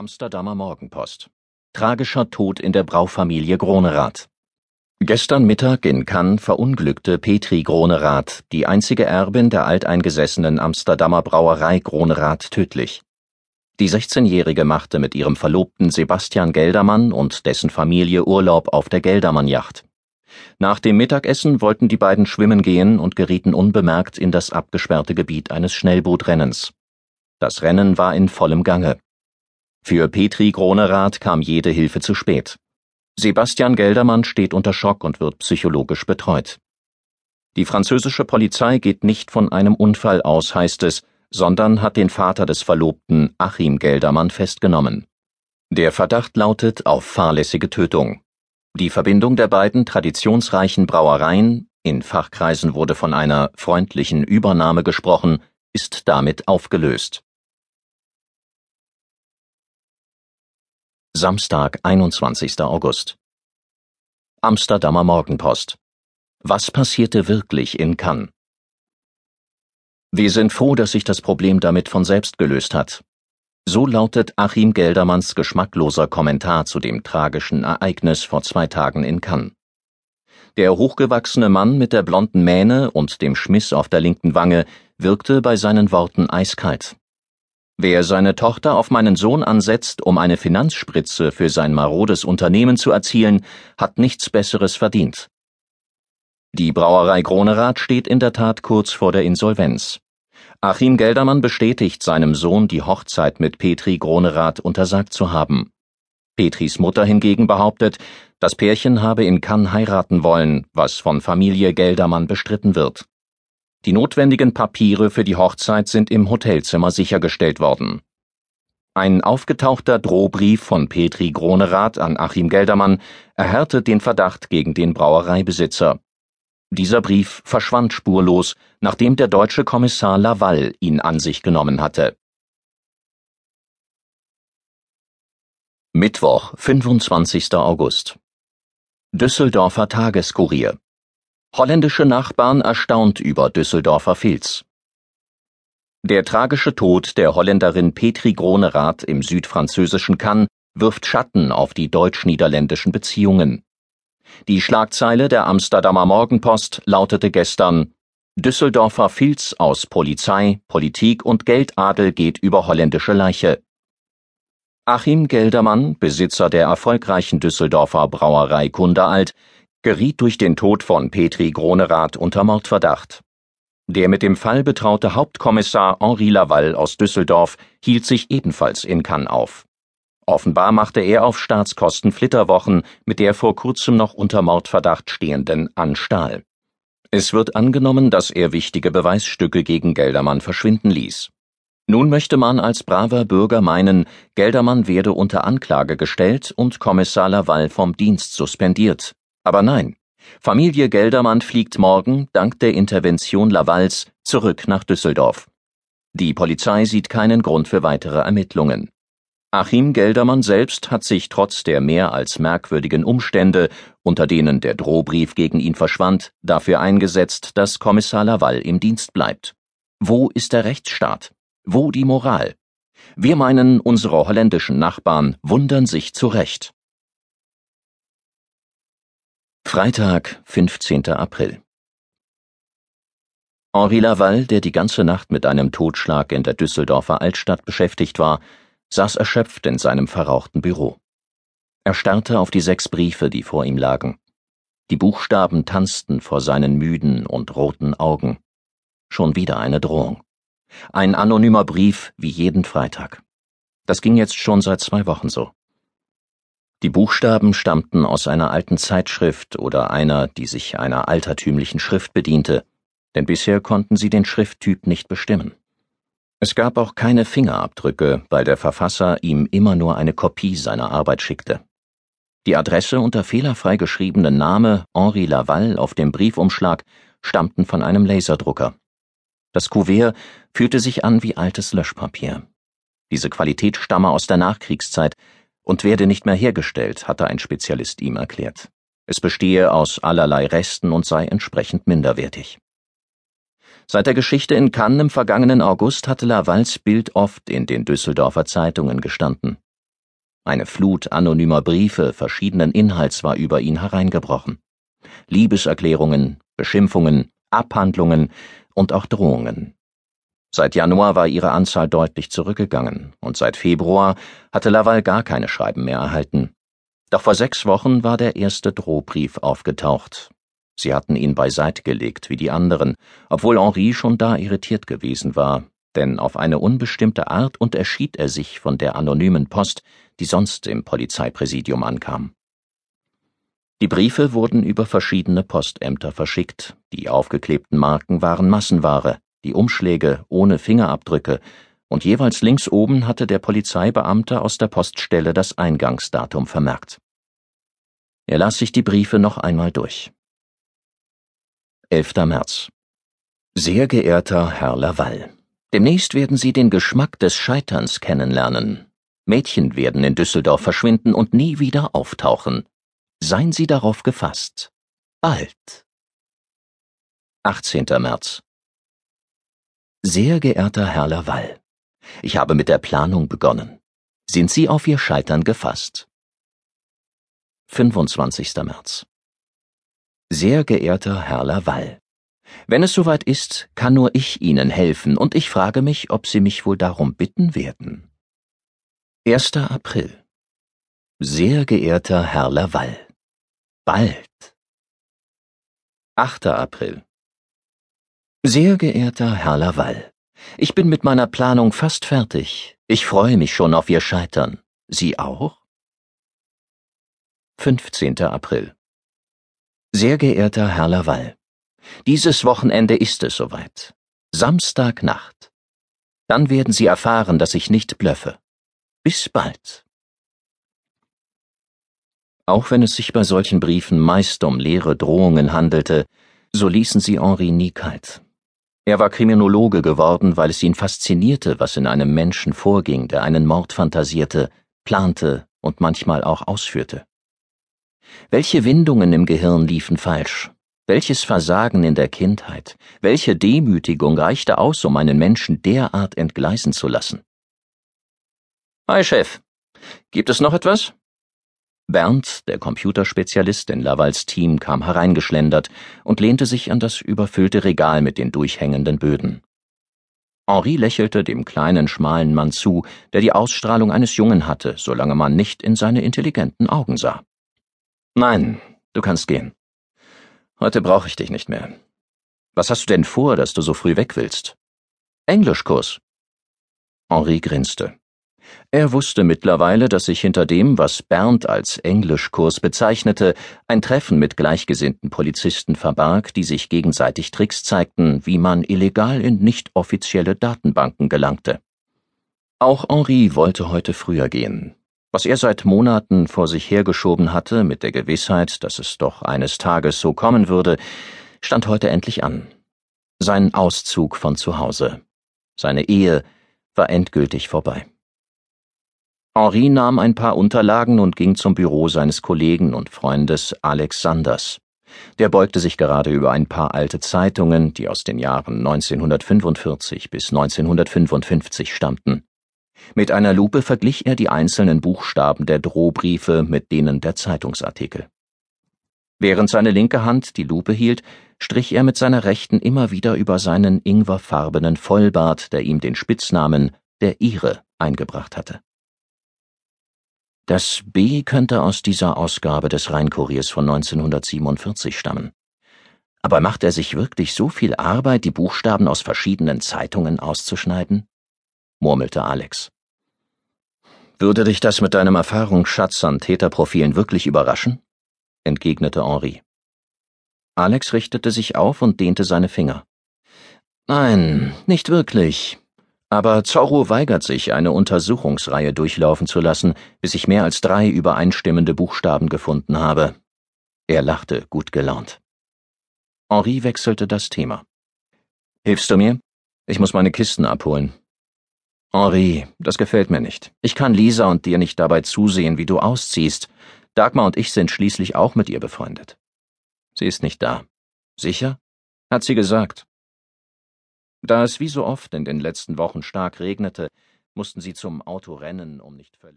Amsterdamer Morgenpost. Tragischer Tod in der Braufamilie Gronerath. Gestern Mittag in Cannes verunglückte Petri Gronerath, die einzige Erbin der alteingesessenen Amsterdamer Brauerei Gronerath tödlich. Die 16-Jährige machte mit ihrem Verlobten Sebastian Geldermann und dessen Familie Urlaub auf der Geldermann-Yacht. Nach dem Mittagessen wollten die beiden schwimmen gehen und gerieten unbemerkt in das abgesperrte Gebiet eines Schnellbootrennens. Das Rennen war in vollem Gange. Für Petri Gronerath kam jede Hilfe zu spät. Sebastian Geldermann steht unter Schock und wird psychologisch betreut. Die französische Polizei geht nicht von einem Unfall aus, heißt es, sondern hat den Vater des Verlobten Achim Geldermann festgenommen. Der Verdacht lautet auf fahrlässige Tötung. Die Verbindung der beiden traditionsreichen Brauereien, in Fachkreisen wurde von einer freundlichen Übernahme gesprochen, ist damit aufgelöst. Samstag, 21. August. Amsterdamer Morgenpost. Was passierte wirklich in Cannes? Wir sind froh, dass sich das Problem damit von selbst gelöst hat. So lautet Achim Geldermanns geschmackloser Kommentar zu dem tragischen Ereignis vor zwei Tagen in Cannes. Der hochgewachsene Mann mit der blonden Mähne und dem Schmiss auf der linken Wange wirkte bei seinen Worten eiskalt. Wer seine Tochter auf meinen Sohn ansetzt, um eine Finanzspritze für sein marodes Unternehmen zu erzielen, hat nichts Besseres verdient. Die Brauerei Gronerath steht in der Tat kurz vor der Insolvenz. Achim Geldermann bestätigt seinem Sohn die Hochzeit mit Petri Gronerath untersagt zu haben. Petris Mutter hingegen behauptet, das Pärchen habe in Cannes heiraten wollen, was von Familie Geldermann bestritten wird. Die notwendigen Papiere für die Hochzeit sind im Hotelzimmer sichergestellt worden. Ein aufgetauchter Drohbrief von Petri Gronerath an Achim Geldermann erhärtet den Verdacht gegen den Brauereibesitzer. Dieser Brief verschwand spurlos, nachdem der deutsche Kommissar Laval ihn an sich genommen hatte. Mittwoch, 25. August. Düsseldorfer Tageskurier Holländische Nachbarn erstaunt über Düsseldorfer Filz. Der tragische Tod der Holländerin Petri Gronerath im südfranzösischen Cannes wirft Schatten auf die deutsch-niederländischen Beziehungen. Die Schlagzeile der Amsterdamer Morgenpost lautete gestern Düsseldorfer Filz aus Polizei, Politik und Geldadel geht über holländische Leiche. Achim Geldermann, Besitzer der erfolgreichen Düsseldorfer Brauerei Kunderalt, geriet durch den Tod von Petri Gronerath unter Mordverdacht. Der mit dem Fall betraute Hauptkommissar Henri Laval aus Düsseldorf hielt sich ebenfalls in Cannes auf. Offenbar machte er auf Staatskosten Flitterwochen mit der vor kurzem noch unter Mordverdacht stehenden Ann Stahl. Es wird angenommen, dass er wichtige Beweisstücke gegen Geldermann verschwinden ließ. Nun möchte man als braver Bürger meinen, Geldermann werde unter Anklage gestellt und Kommissar Laval vom Dienst suspendiert, aber nein, Familie Geldermann fliegt morgen, dank der Intervention Lavals, zurück nach Düsseldorf. Die Polizei sieht keinen Grund für weitere Ermittlungen. Achim Geldermann selbst hat sich trotz der mehr als merkwürdigen Umstände, unter denen der Drohbrief gegen ihn verschwand, dafür eingesetzt, dass Kommissar Laval im Dienst bleibt. Wo ist der Rechtsstaat? Wo die Moral? Wir meinen, unsere holländischen Nachbarn wundern sich zu Recht. Freitag, 15. April. Henri Laval, der die ganze Nacht mit einem Totschlag in der Düsseldorfer Altstadt beschäftigt war, saß erschöpft in seinem verrauchten Büro. Er starrte auf die sechs Briefe, die vor ihm lagen. Die Buchstaben tanzten vor seinen müden und roten Augen. Schon wieder eine Drohung. Ein anonymer Brief wie jeden Freitag. Das ging jetzt schon seit zwei Wochen so. Die Buchstaben stammten aus einer alten Zeitschrift oder einer, die sich einer altertümlichen Schrift bediente, denn bisher konnten sie den Schrifttyp nicht bestimmen. Es gab auch keine Fingerabdrücke, weil der Verfasser ihm immer nur eine Kopie seiner Arbeit schickte. Die Adresse und der fehlerfrei geschriebene Name Henri Laval auf dem Briefumschlag stammten von einem Laserdrucker. Das Kuvert fühlte sich an wie altes Löschpapier. Diese Qualität stamme aus der Nachkriegszeit, und werde nicht mehr hergestellt, hatte ein Spezialist ihm erklärt. Es bestehe aus allerlei Resten und sei entsprechend minderwertig. Seit der Geschichte in Cannes im vergangenen August hatte Lavals Bild oft in den Düsseldorfer Zeitungen gestanden. Eine Flut anonymer Briefe verschiedenen Inhalts war über ihn hereingebrochen. Liebeserklärungen, Beschimpfungen, Abhandlungen und auch Drohungen. Seit Januar war ihre Anzahl deutlich zurückgegangen, und seit Februar hatte Laval gar keine Schreiben mehr erhalten. Doch vor sechs Wochen war der erste Drohbrief aufgetaucht. Sie hatten ihn beiseite gelegt wie die anderen, obwohl Henri schon da irritiert gewesen war, denn auf eine unbestimmte Art unterschied er sich von der anonymen Post, die sonst im Polizeipräsidium ankam. Die Briefe wurden über verschiedene Postämter verschickt, die aufgeklebten Marken waren Massenware, die Umschläge ohne Fingerabdrücke, und jeweils links oben hatte der Polizeibeamte aus der Poststelle das Eingangsdatum vermerkt. Er las sich die Briefe noch einmal durch. 11. März. Sehr geehrter Herr Laval. Demnächst werden Sie den Geschmack des Scheiterns kennenlernen. Mädchen werden in Düsseldorf verschwinden und nie wieder auftauchen. Seien Sie darauf gefasst. Bald. 18. März. Sehr geehrter Herr Laval, ich habe mit der Planung begonnen. Sind Sie auf Ihr Scheitern gefasst? 25. März. Sehr geehrter Herr Laval, wenn es soweit ist, kann nur ich Ihnen helfen, und ich frage mich, ob Sie mich wohl darum bitten werden. 1. April. Sehr geehrter Herr Laval. Bald. 8. April. Sehr geehrter Herr Laval, ich bin mit meiner Planung fast fertig. Ich freue mich schon auf Ihr Scheitern. Sie auch? 15. April. Sehr geehrter Herr Laval, dieses Wochenende ist es soweit. Samstagnacht. Dann werden Sie erfahren, dass ich nicht blöffe. Bis bald. Auch wenn es sich bei solchen Briefen meist um leere Drohungen handelte, so ließen sie Henri nie kalt. Er war Kriminologe geworden, weil es ihn faszinierte, was in einem Menschen vorging, der einen Mord fantasierte, plante und manchmal auch ausführte. Welche Windungen im Gehirn liefen falsch, welches Versagen in der Kindheit, welche Demütigung reichte aus, um einen Menschen derart entgleisen zu lassen? Hi, Chef. Gibt es noch etwas? Bernd, der Computerspezialist in Lavals Team, kam hereingeschlendert und lehnte sich an das überfüllte Regal mit den durchhängenden Böden. Henri lächelte dem kleinen, schmalen Mann zu, der die Ausstrahlung eines Jungen hatte, solange man nicht in seine intelligenten Augen sah. Nein, du kannst gehen. Heute brauche ich dich nicht mehr. Was hast du denn vor, dass du so früh weg willst? Englischkurs. Henri grinste. Er wusste mittlerweile, dass sich hinter dem, was Bernd als Englischkurs bezeichnete, ein Treffen mit gleichgesinnten Polizisten verbarg, die sich gegenseitig Tricks zeigten, wie man illegal in nicht offizielle Datenbanken gelangte. Auch Henri wollte heute früher gehen, was er seit Monaten vor sich hergeschoben hatte, mit der Gewissheit, dass es doch eines Tages so kommen würde, stand heute endlich an. Sein Auszug von zu Hause. Seine Ehe war endgültig vorbei. Henri nahm ein paar Unterlagen und ging zum Büro seines Kollegen und Freundes Alex Sanders. Der beugte sich gerade über ein paar alte Zeitungen, die aus den Jahren 1945 bis 1955 stammten. Mit einer Lupe verglich er die einzelnen Buchstaben der Drohbriefe mit denen der Zeitungsartikel. Während seine linke Hand die Lupe hielt, strich er mit seiner rechten immer wieder über seinen ingwerfarbenen Vollbart, der ihm den Spitznamen der Ire eingebracht hatte. Das B könnte aus dieser Ausgabe des Rheinkuriers von 1947 stammen. Aber macht er sich wirklich so viel Arbeit, die Buchstaben aus verschiedenen Zeitungen auszuschneiden? murmelte Alex. Würde dich das mit deinem Erfahrungsschatz an Täterprofilen wirklich überraschen? entgegnete Henri. Alex richtete sich auf und dehnte seine Finger. Nein, nicht wirklich. Aber Zorro weigert sich, eine Untersuchungsreihe durchlaufen zu lassen, bis ich mehr als drei übereinstimmende Buchstaben gefunden habe. Er lachte gut gelaunt. Henri wechselte das Thema. Hilfst du mir? Ich muss meine Kisten abholen. Henri, das gefällt mir nicht. Ich kann Lisa und dir nicht dabei zusehen, wie du ausziehst. Dagmar und ich sind schließlich auch mit ihr befreundet. Sie ist nicht da. Sicher? Hat sie gesagt. Da es wie so oft in den letzten Wochen stark regnete, mussten sie zum Auto rennen, um nicht völlig